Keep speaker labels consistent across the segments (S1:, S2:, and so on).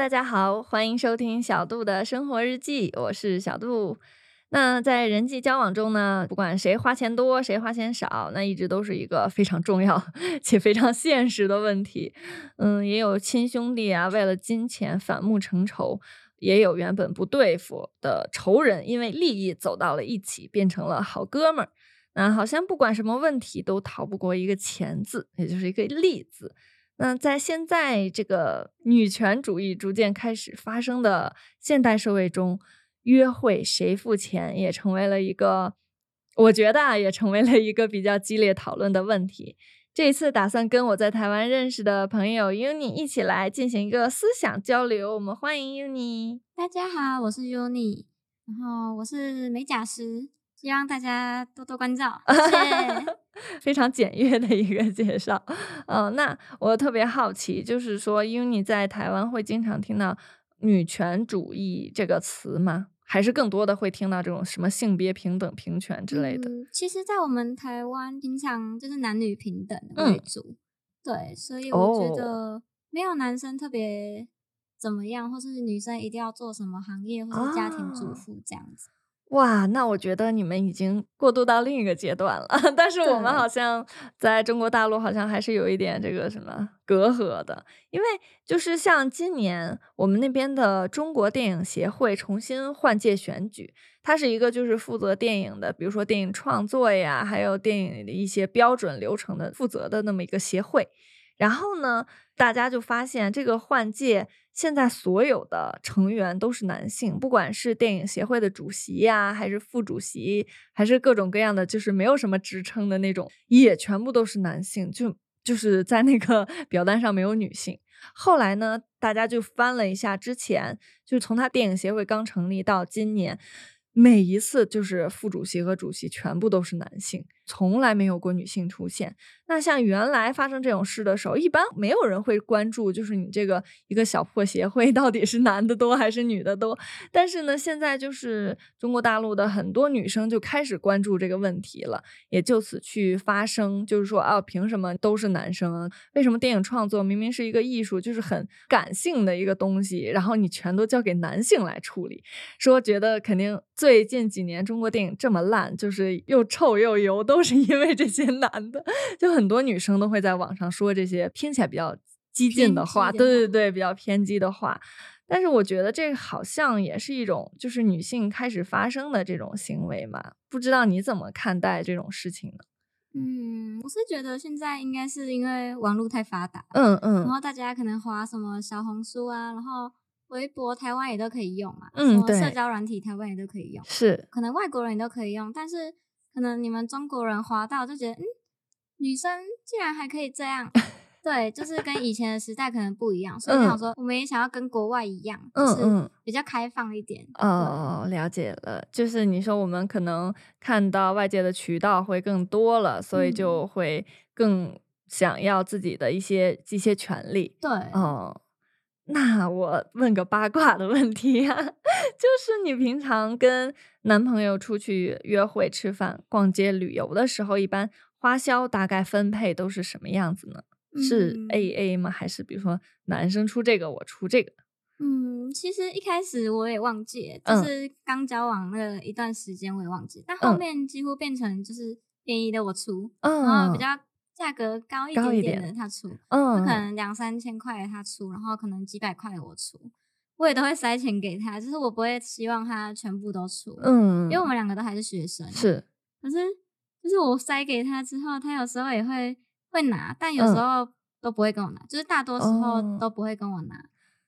S1: 大家好，欢迎收听小杜的生活日记，我是小杜。那在人际交往中呢，不管谁花钱多，谁花钱少，那一直都是一个非常重要 且非常现实的问题。嗯，也有亲兄弟啊，为了金钱反目成仇；也有原本不对付的仇人，因为利益走到了一起，变成了好哥们儿。那好像不管什么问题，都逃不过一个“钱”字，也就是一个“利”字。那在现在这个女权主义逐渐开始发生的现代社会中，约会谁付钱也成为了一个，我觉得啊，也成为了一个比较激烈讨论的问题。这一次打算跟我在台湾认识的朋友 Uni 一起来进行一个思想交流，我们欢迎 Uni。
S2: 大家好，我是 Uni，然后我是美甲师。希望大家多多关照，谢谢。
S1: 非常简约的一个介绍。嗯，那我特别好奇，就是说，因为你在台湾会经常听到“女权主义”这个词吗？还是更多的会听到这种什么性别平等、平权之类的？
S2: 其实，在我们台湾，平常就是男女平等为主。对，所以我觉得没有男生特别怎么样，或是女生一定要做什么行业，或是家庭主妇这样子。
S1: 哇，那我觉得你们已经过渡到另一个阶段了，但是我们好像在中国大陆好像还是有一点这个什么隔阂的，因为就是像今年我们那边的中国电影协会重新换届选举，它是一个就是负责电影的，比如说电影创作呀，还有电影的一些标准流程的负责的那么一个协会，然后呢，大家就发现这个换届。现在所有的成员都是男性，不管是电影协会的主席呀，还是副主席，还是各种各样的，就是没有什么职称的那种，也全部都是男性。就就是在那个 表单上没有女性。后来呢，大家就翻了一下之前，就是从他电影协会刚成立到今年。每一次就是副主席和主席全部都是男性，从来没有过女性出现。那像原来发生这种事的时候，一般没有人会关注，就是你这个一个小破协会到底是男的多还是女的多。但是呢，现在就是中国大陆的很多女生就开始关注这个问题了，也就此去发声，就是说啊，凭什么都是男生啊？为什么电影创作明明是一个艺术，就是很感性的一个东西，然后你全都交给男性来处理？说觉得肯定。最近几年中国电影这么烂，就是又臭又油，都是因为这些男的。就很多女生都会在网上说这些听起来比较激进的话，对对对，比较偏激的话。但是我觉得这好像也是一种，就是女性开始发生的这种行为嘛。不知道你怎么看待这种事情呢？
S2: 嗯，我是觉得现在应该是因为网络太发达，
S1: 嗯嗯，然
S2: 后大家可能滑什么小红书啊，然后。微博台湾也都可以用嘛，嗯，对，社交软体台湾也都可以用，
S1: 是，
S2: 可能外国人也都可以用，但是可能你们中国人滑到就觉得，嗯，女生竟然还可以这样，对，就是跟以前的时代可能不一样，所以想说我们也想要跟国外一样，就是比较开放一点。
S1: 哦，了解了，就是你说我们可能看到外界的渠道会更多了，所以就会更想要自己的一些一些权利。
S2: 对，
S1: 哦。那我问个八卦的问题呀，就是你平常跟男朋友出去约会、吃饭、逛街、旅游的时候，一般花销大概分配都是什么样子呢？是 A A 吗？还是比如说男生出这个，我出这个？
S2: 嗯，其实一开始我也忘记，就是刚交往那一段时间我也忘记，但后面几乎变成就是便宜的我出，然后比较。价格高一点点的他出，嗯，可能两三千块他出，然后可能几百块我出，我也都会塞钱给他，就是我不会希望他全部都出，嗯，因为我们两个都还是学生，
S1: 是，
S2: 可是就是我塞给他之后，他有时候也会会拿，但有时候都不会跟我拿，就是大多时候都不会跟我拿。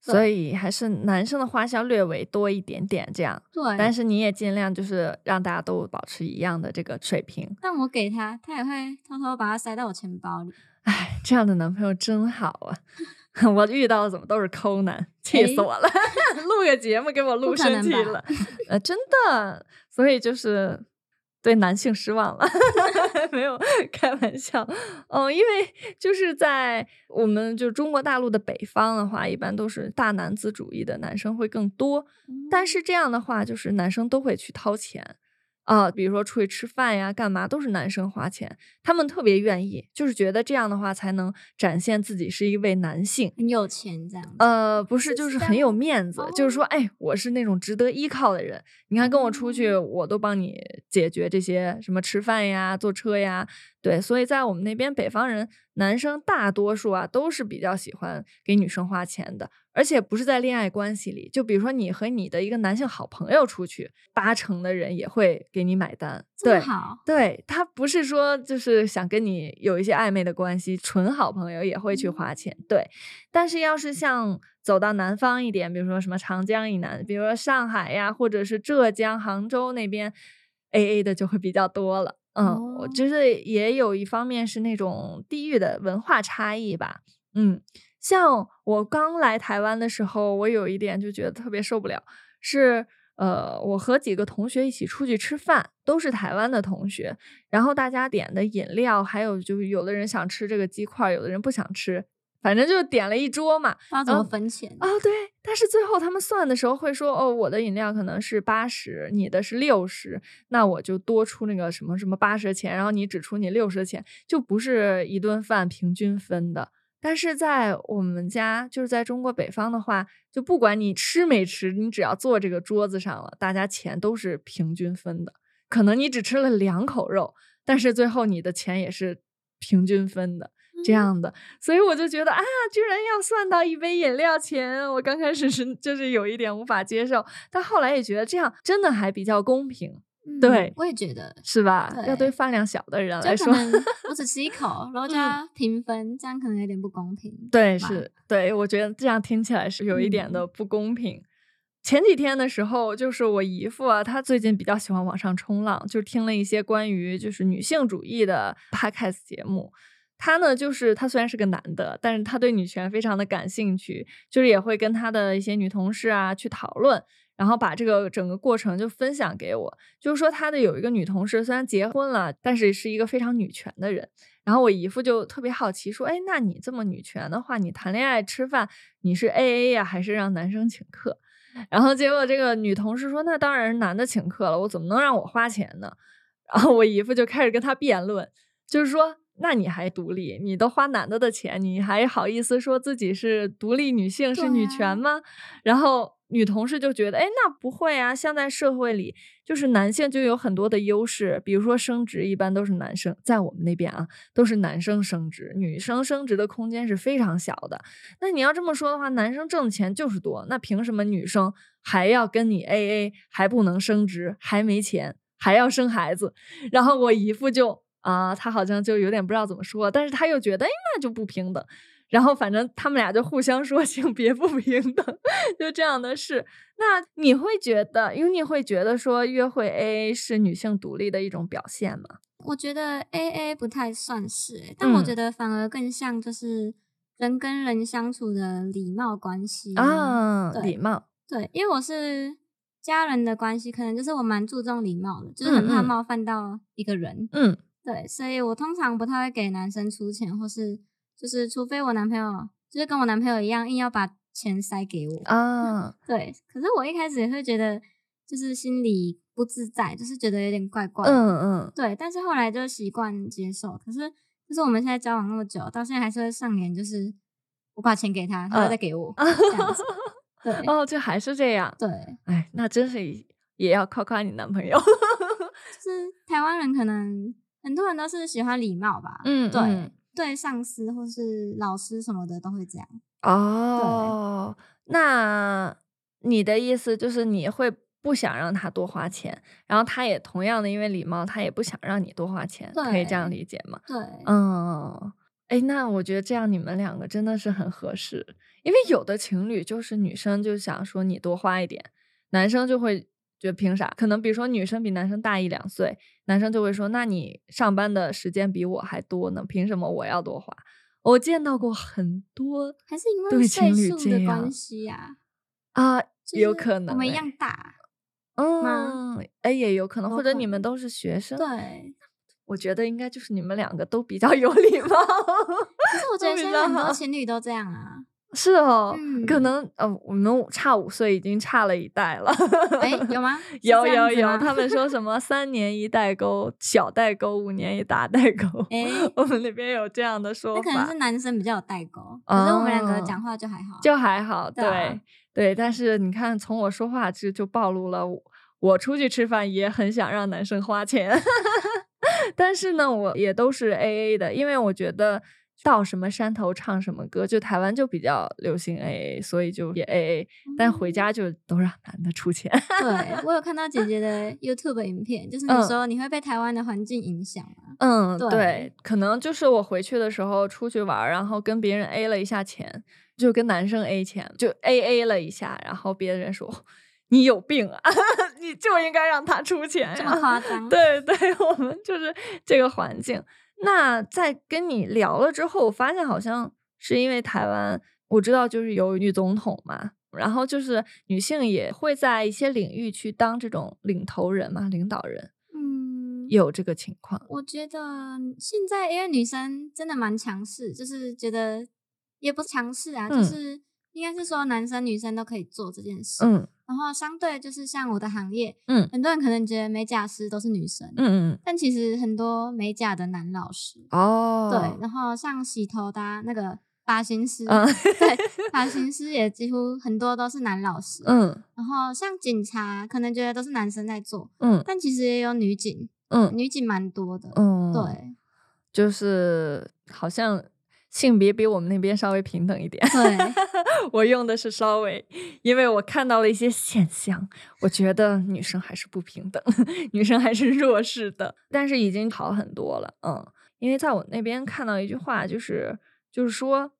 S1: 所以还是男生的花销略微多一点点，这样。
S2: 对。
S1: 但是你也尽量就是让大家都保持一样的这个水平。
S2: 但我给他，他也会偷偷把它塞到我钱包里。
S1: 哎，这样的男朋友真好啊！我遇到的怎么都是抠男，气死我了！录个节目给我录生气了。呃，真的。所以就是。对男性失望了，没有开玩笑哦，因为就是在我们就中国大陆的北方的话，一般都是大男子主义的男生会更多，但是这样的话，就是男生都会去掏钱，啊，比如说出去吃饭呀，干嘛都是男生花钱，他们特别愿意，就是觉得这样的话才能展现自己是一位男性，
S2: 很有钱这样。
S1: 呃，不是，就是很有面子，就是说，哎，我是那种值得依靠的人。你看，跟我出去，我都帮你解决这些什么吃饭呀、坐车呀。对，所以在我们那边，北方人男生大多数啊都是比较喜欢给女生花钱的，而且不是在恋爱关系里。就比如说你和你的一个男性好朋友出去，八成的人也会给你买单。对，对他不是说就是想跟你有一些暧昧的关系，纯好朋友也会去花钱。对，但是要是像走到南方一点，比如说什么长江以南，比如说上海呀，或者是浙江杭州那边，A A 的就会比较多了。嗯，我觉得也有一方面是那种地域的文化差异吧。嗯，像我刚来台湾的时候，我有一点就觉得特别受不了，是呃，我和几个同学一起出去吃饭，都是台湾的同学，然后大家点的饮料，还有就是有的人想吃这个鸡块，有的人不想吃。反正就点了一桌嘛，
S2: 不知道怎么分钱
S1: 啊？对，但是最后他们算的时候会说，哦，我的饮料可能是八十，你的是六十，那我就多出那个什么什么八十的钱，然后你只出你六十的钱，就不是一顿饭平均分的。但是在我们家，就是在中国北方的话，就不管你吃没吃，你只要坐这个桌子上了，大家钱都是平均分的。可能你只吃了两口肉，但是最后你的钱也是平均分的。这样的，所以我就觉得啊，居然要算到一杯饮料钱，我刚开始是就是有一点无法接受，但后来也觉得这样真的还比较公平。对，
S2: 我也觉得
S1: 是吧？要对饭量小的人来说，
S2: 我只吃一口，然后就要平分，这样可能有点不公平。
S1: 对，是，对我觉得这样听起来是有一点的不公平。前几天的时候，就是我姨父啊，他最近比较喜欢网上冲浪，就听了一些关于就是女性主义的 podcast 节目。他呢，就是他虽然是个男的，但是他对女权非常的感兴趣，就是也会跟他的一些女同事啊去讨论，然后把这个整个过程就分享给我。就是说他的有一个女同事，虽然结婚了，但是是一个非常女权的人。然后我姨父就特别好奇说：“哎，那你这么女权的话，你谈恋爱吃饭你是 A A 呀，还是让男生请客？”然后结果这个女同事说：“那当然是男的请客了，我怎么能让我花钱呢？”然后我姨父就开始跟他辩论，就是说。那你还独立？你都花男的的钱，你还好意思说自己是独立女性是女权吗？然后女同事就觉得，哎，那不会啊，像在社会里，就是男性就有很多的优势，比如说升职一般都是男生，在我们那边啊，都是男生升职，女生升职的空间是非常小的。那你要这么说的话，男生挣的钱就是多，那凭什么女生还要跟你 AA，还不能升职，还没钱，还要生孩子？然后我姨父就。啊，他好像就有点不知道怎么说，但是他又觉得，哎，那就不平等。然后反正他们俩就互相说性别不平等，就这样的事。那你会觉得，因为你会觉得说约会 A A 是女性独立的一种表现吗？
S2: 我觉得 A A 不太算是，但我觉得反而更像就是人跟人相处的礼貌关系
S1: 啊，礼貌。
S2: 对，因为我是家人的关系，可能就是我蛮注重礼貌的，就是很怕冒犯到一个人。嗯。对，所以我通常不太会给男生出钱，或是就是除非我男朋友就是跟我男朋友一样，硬要把钱塞给我啊。对，可是我一开始也会觉得就是心里不自在，就是觉得有点怪怪。嗯嗯。对，但是后来就习惯接受。可是就是我们现在交往那么久，到现在还是会上演，就是我把钱给他，他会再给我这样子。对，
S1: 哦，就还是这样。
S2: 对，
S1: 哎，那真是也要夸夸你男朋友。
S2: 就是台湾人可能。很多人都是喜欢礼貌吧，嗯，对，对上司或是老师什么的都会这样。
S1: 哦，那你的意思就是你会不想让他多花钱，然后他也同样的因为礼貌，他也不想让你多花钱，可以这样理解吗？
S2: 对，
S1: 嗯，哎，那我觉得这样你们两个真的是很合适，因为有的情侣就是女生就想说你多花一点，男生就会。觉得凭啥？可能比如说女生比男生大一两岁，男生就会说：“那你上班的时间比我还多呢，凭什么我要多花？”我见到过很多，
S2: 还是因为岁数的关系呀？
S1: 啊，有可能
S2: 我们一样大，
S1: 嗯，哎，也有可能，或者你们都是学生。
S2: 对，
S1: 我觉得应该就是你们两个都比较有礼貌。
S2: 可是我觉得现在很多情侣都这样啊。
S1: 是哦，可能呃，我们差五岁已经差了一代了。
S2: 哎，有吗？
S1: 有有有，他们说什么三年一代沟，小代沟，五年一大代沟。哎，我们那边有这样的说法。
S2: 可能是男生比较有代沟，可是我们两个讲话就还好，
S1: 就还好。对对，但是你看，从我说话就就暴露了，我出去吃饭也很想让男生花钱，但是呢，我也都是 A A 的，因为我觉得。到什么山头唱什么歌，就台湾就比较流行 A A，所以就也 A A，但回家就都让男的出钱。
S2: 对我有看到姐姐的 YouTube 影片，就是你说你会被台湾的环境影响吗？
S1: 嗯，对，可能就是我回去的时候出去玩，然后跟别人 A 了一下钱，就跟男生 A 钱，就 A A 了一下，然后别人说你有病啊，你就应该让他出钱，
S2: 这么夸张？
S1: 对对，我们就是这个环境。那在跟你聊了之后，我发现好像是因为台湾，我知道就是有女总统嘛，然后就是女性也会在一些领域去当这种领头人嘛，领导人，嗯，有这个情况。
S2: 我觉得现在因为女生真的蛮强势，就是觉得也不强势啊，就是应该是说男生女生都可以做这件事，嗯。然后相对就是像我的行业，嗯，很多人可能觉得美甲师都是女生，嗯嗯，但其实很多美甲的男老师哦，对，然后像洗头的那个发型师，对，发型师也几乎很多都是男老师，嗯，然后像警察可能觉得都是男生在做，嗯，但其实也有女警，嗯，女警蛮多的，嗯，对，
S1: 就是好像。性别比我们那边稍微平等一点。
S2: 对，
S1: 我用的是稍微，因为我看到了一些现象，我觉得女生还是不平等，女生还是弱势的。但是已经好很多了，嗯，因为在我那边看到一句话，就是就是说，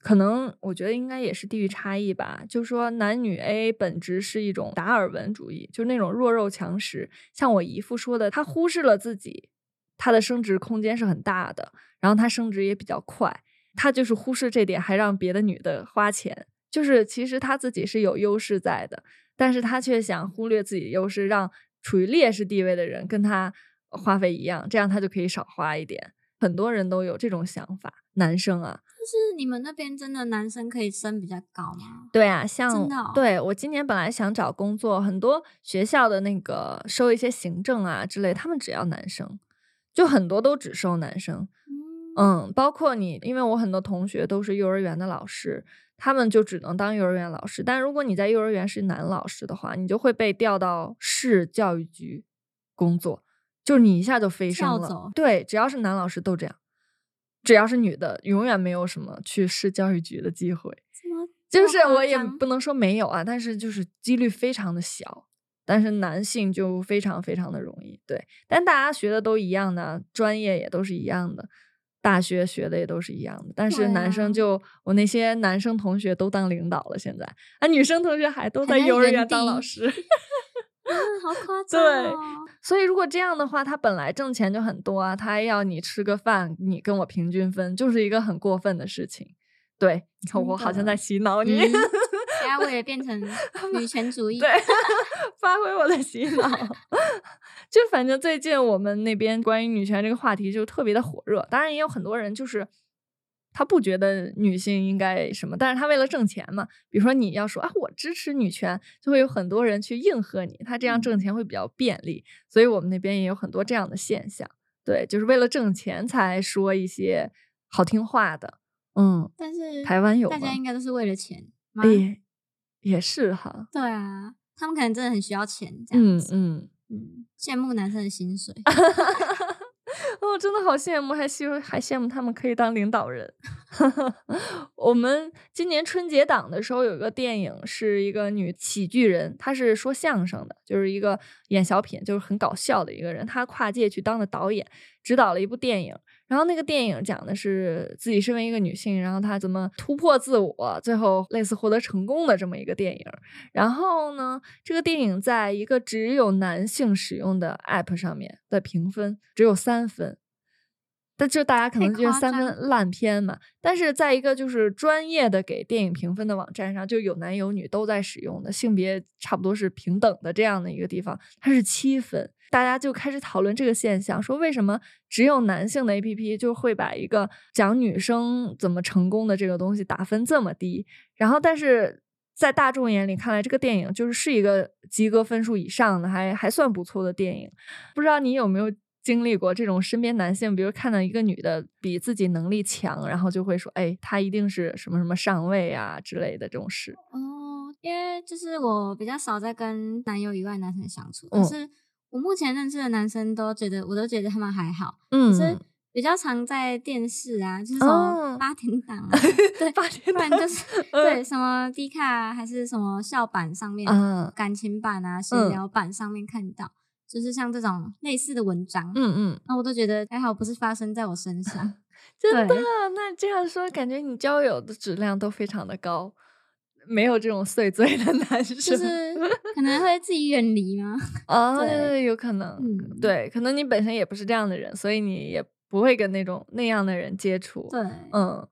S1: 可能我觉得应该也是地域差异吧，就是说男女 A 本质是一种达尔文主义，就是那种弱肉强食。像我姨父说的，他忽视了自己。他的升值空间是很大的，然后他升值也比较快，他就是忽视这点，还让别的女的花钱，就是其实他自己是有优势在的，但是他却想忽略自己的优势，让处于劣势地位的人跟他花费一样，这样他就可以少花一点。很多人都有这种想法，男生啊，
S2: 就是你们那边真的男生可以升比较高吗？
S1: 对啊，像对我今年本来想找工作，很多学校的那个收一些行政啊之类，他们只要男生。就很多都只收男生，嗯，包括你，因为我很多同学都是幼儿园的老师，他们就只能当幼儿园老师。但如果你在幼儿园是男老师的话，你就会被调到市教育局工作，就是你一下就飞升了。对，只要是男老师都这样，只要是女的，永远没有什么去市教育局的机会。就是我也不能说没有啊，但是就是几率非常的小。但是男性就非常非常的容易，对，但大家学的都一样的，专业也都是一样的，大学学的也都是一样的。但是男生就我那些男生同学都当领导了，现在啊，女生同学还都在幼儿园当老师，
S2: 好夸张。对，
S1: 所以如果这样的话，他本来挣钱就很多啊，他还要你吃个饭，你跟我平均分，就是一个很过分的事情。对，你看我好像在洗脑你。
S2: 然 后我也变成 女权主义，
S1: 对，发挥我的洗脑。就反正最近我们那边关于女权这个话题就特别的火热，当然也有很多人就是他不觉得女性应该什么，但是他为了挣钱嘛。比如说你要说啊，我支持女权，就会有很多人去应和你，他这样挣钱会比较便利。所以我们那边也有很多这样的现象，对，就是为了挣钱才说一些好听话的。嗯，
S2: 但是
S1: 台湾有，
S2: 大家应该都是为了钱。
S1: 也是哈，
S2: 对啊，他们可能真的很需要钱，这样子，嗯嗯，羡慕男生的薪水，
S1: 哦，真的好羡慕，还羡还羡慕他们可以当领导人。我们今年春节档的时候有一个电影，是一个女喜剧人，她是说相声的，就是一个演小品，就是很搞笑的一个人，她跨界去当了导演，指导了一部电影。然后那个电影讲的是自己身为一个女性，然后她怎么突破自我，最后类似获得成功的这么一个电影。然后呢，这个电影在一个只有男性使用的 App 上面的评分只有三分，但就大家可能觉得三分烂片嘛。但是在一个就是专业的给电影评分的网站上，就有男有女都在使用的，性别差不多是平等的这样的一个地方，它是七分。大家就开始讨论这个现象，说为什么只有男性的 A P P 就会把一个讲女生怎么成功的这个东西打分这么低？然后，但是在大众眼里看来，这个电影就是是一个及格分数以上的，还还算不错的电影。不知道你有没有经历过这种身边男性，比如看到一个女的比自己能力强，然后就会说：“哎，她一定是什么什么上位啊之类的这种事。”
S2: 哦，因为就是我比较少在跟男友以外男生相处，可是。我目前认识的男生都觉得，我都觉得他们还好，嗯，是比较常在电视啊，就是什么八点档啊，对，
S1: 八点
S2: 档就是对什么 D 卡还是什么校版上面，感情版啊、闲聊版上面看到，就是像这种类似的文章，嗯嗯，那我都觉得还好，不是发生在我身上，
S1: 真的。那这样说，感觉你交友的质量都非常的高。没有这种碎嘴的男生，
S2: 就是 可能会自己远离吗？
S1: 啊，对对，有可能。嗯，对，可能你本身也不是这样的人，所以你也不会跟那种那样的人接触。
S2: 对，
S1: 嗯，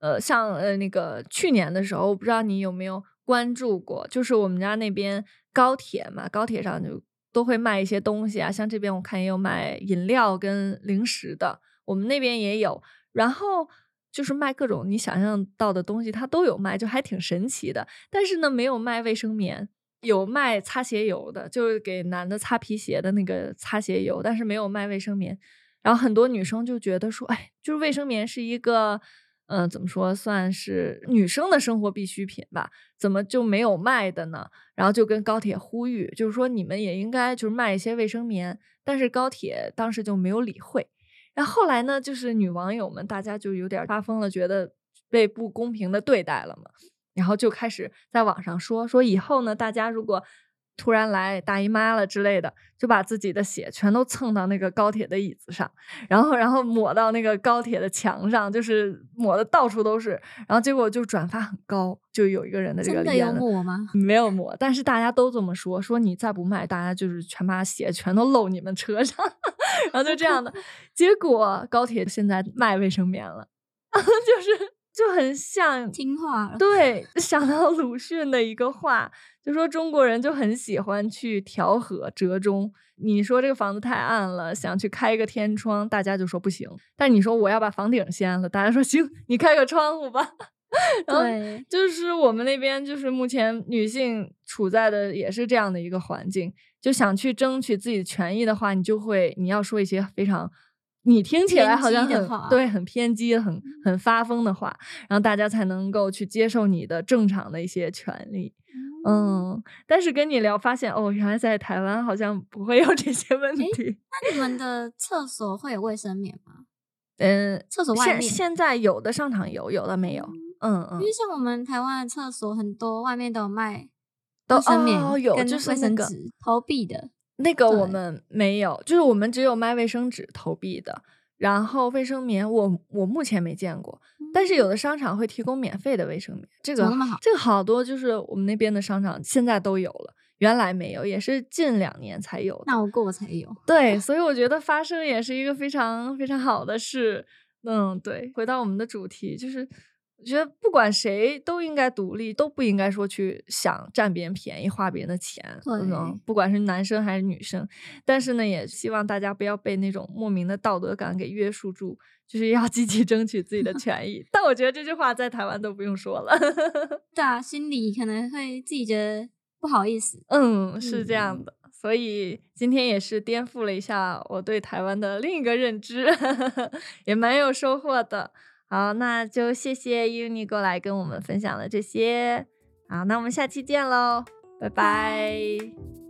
S1: 呃，像呃那个去年的时候，我不知道你有没有关注过，就是我们家那边高铁嘛，高铁上就都会卖一些东西啊，像这边我看也有卖饮料跟零食的，我们那边也有，然后。就是卖各种你想象到的东西，它都有卖，就还挺神奇的。但是呢，没有卖卫生棉，有卖擦鞋油的，就是给男的擦皮鞋的那个擦鞋油，但是没有卖卫生棉。然后很多女生就觉得说，哎，就是卫生棉是一个，嗯，怎么说，算是女生的生活必需品吧？怎么就没有卖的呢？然后就跟高铁呼吁，就是说你们也应该就是卖一些卫生棉。但是高铁当时就没有理会。然后后来呢，就是女网友们，大家就有点发疯了，觉得被不公平的对待了嘛，然后就开始在网上说说以后呢，大家如果。突然来大姨妈了之类的，就把自己的血全都蹭到那个高铁的椅子上，然后然后抹到那个高铁的墙上，就是抹的到处都是。然后结果就转发很高，就有一个人的这个
S2: 真的有抹吗？
S1: 没有抹，但是大家都这么说，说你再不卖，大家就是全把血全都漏你们车上，然后就这样的。结果高铁现在卖卫生棉了，就是就很像
S2: 听话。
S1: 对，想到鲁迅的一个话。就说中国人就很喜欢去调和折中。你说这个房子太暗了，想去开一个天窗，大家就说不行。但你说我要把房顶掀了，大家说 行，你开个窗户吧。
S2: 然后，
S1: 就是我们那边就是目前女性处在的也是这样的一个环境，就想去争取自己的权益的话，你就会你要说一些非常你听起来好像很对很偏激、很很发疯的话，然后大家才能够去接受你的正常的一些权利。嗯，但是跟你聊发现哦，原来在台湾好像不会有这些问题。
S2: 那你们的厕所会有卫生棉吗？
S1: 嗯，
S2: 厕所外面
S1: 现在有的商场有，有的没有。嗯嗯。
S2: 因为像我们台湾的厕所很多，外面都有卖卫生棉，
S1: 有就是
S2: 卫生纸投币的。
S1: 那个我们没有，就是我们只有卖卫生纸投币的。然后卫生棉，我我目前没见过，但是有的商场会提供免费的卫生棉，这个这个好多就是我们那边的商场现在都有了，原来没有，也是近两年才有。
S2: 那我过才有。
S1: 对，所以我觉得发生也是一个非常非常好的事。嗯，对，回到我们的主题，就是。我觉得不管谁都应该独立，都不应该说去想占别人便宜、花别人的钱。嗯，不管是男生还是女生，但是呢，也希望大家不要被那种莫名的道德感给约束住，就是 要积极争取自己的权益。但我觉得这句话在台湾都不用说了。
S2: 对啊，心里可能会自己觉得不好意思。
S1: 嗯，是这样的。所以今天也是颠覆了一下我对台湾的另一个认知，也蛮有收获的。好，那就谢谢 Uni 过来跟我们分享了这些。好，那我们下期见喽，拜拜。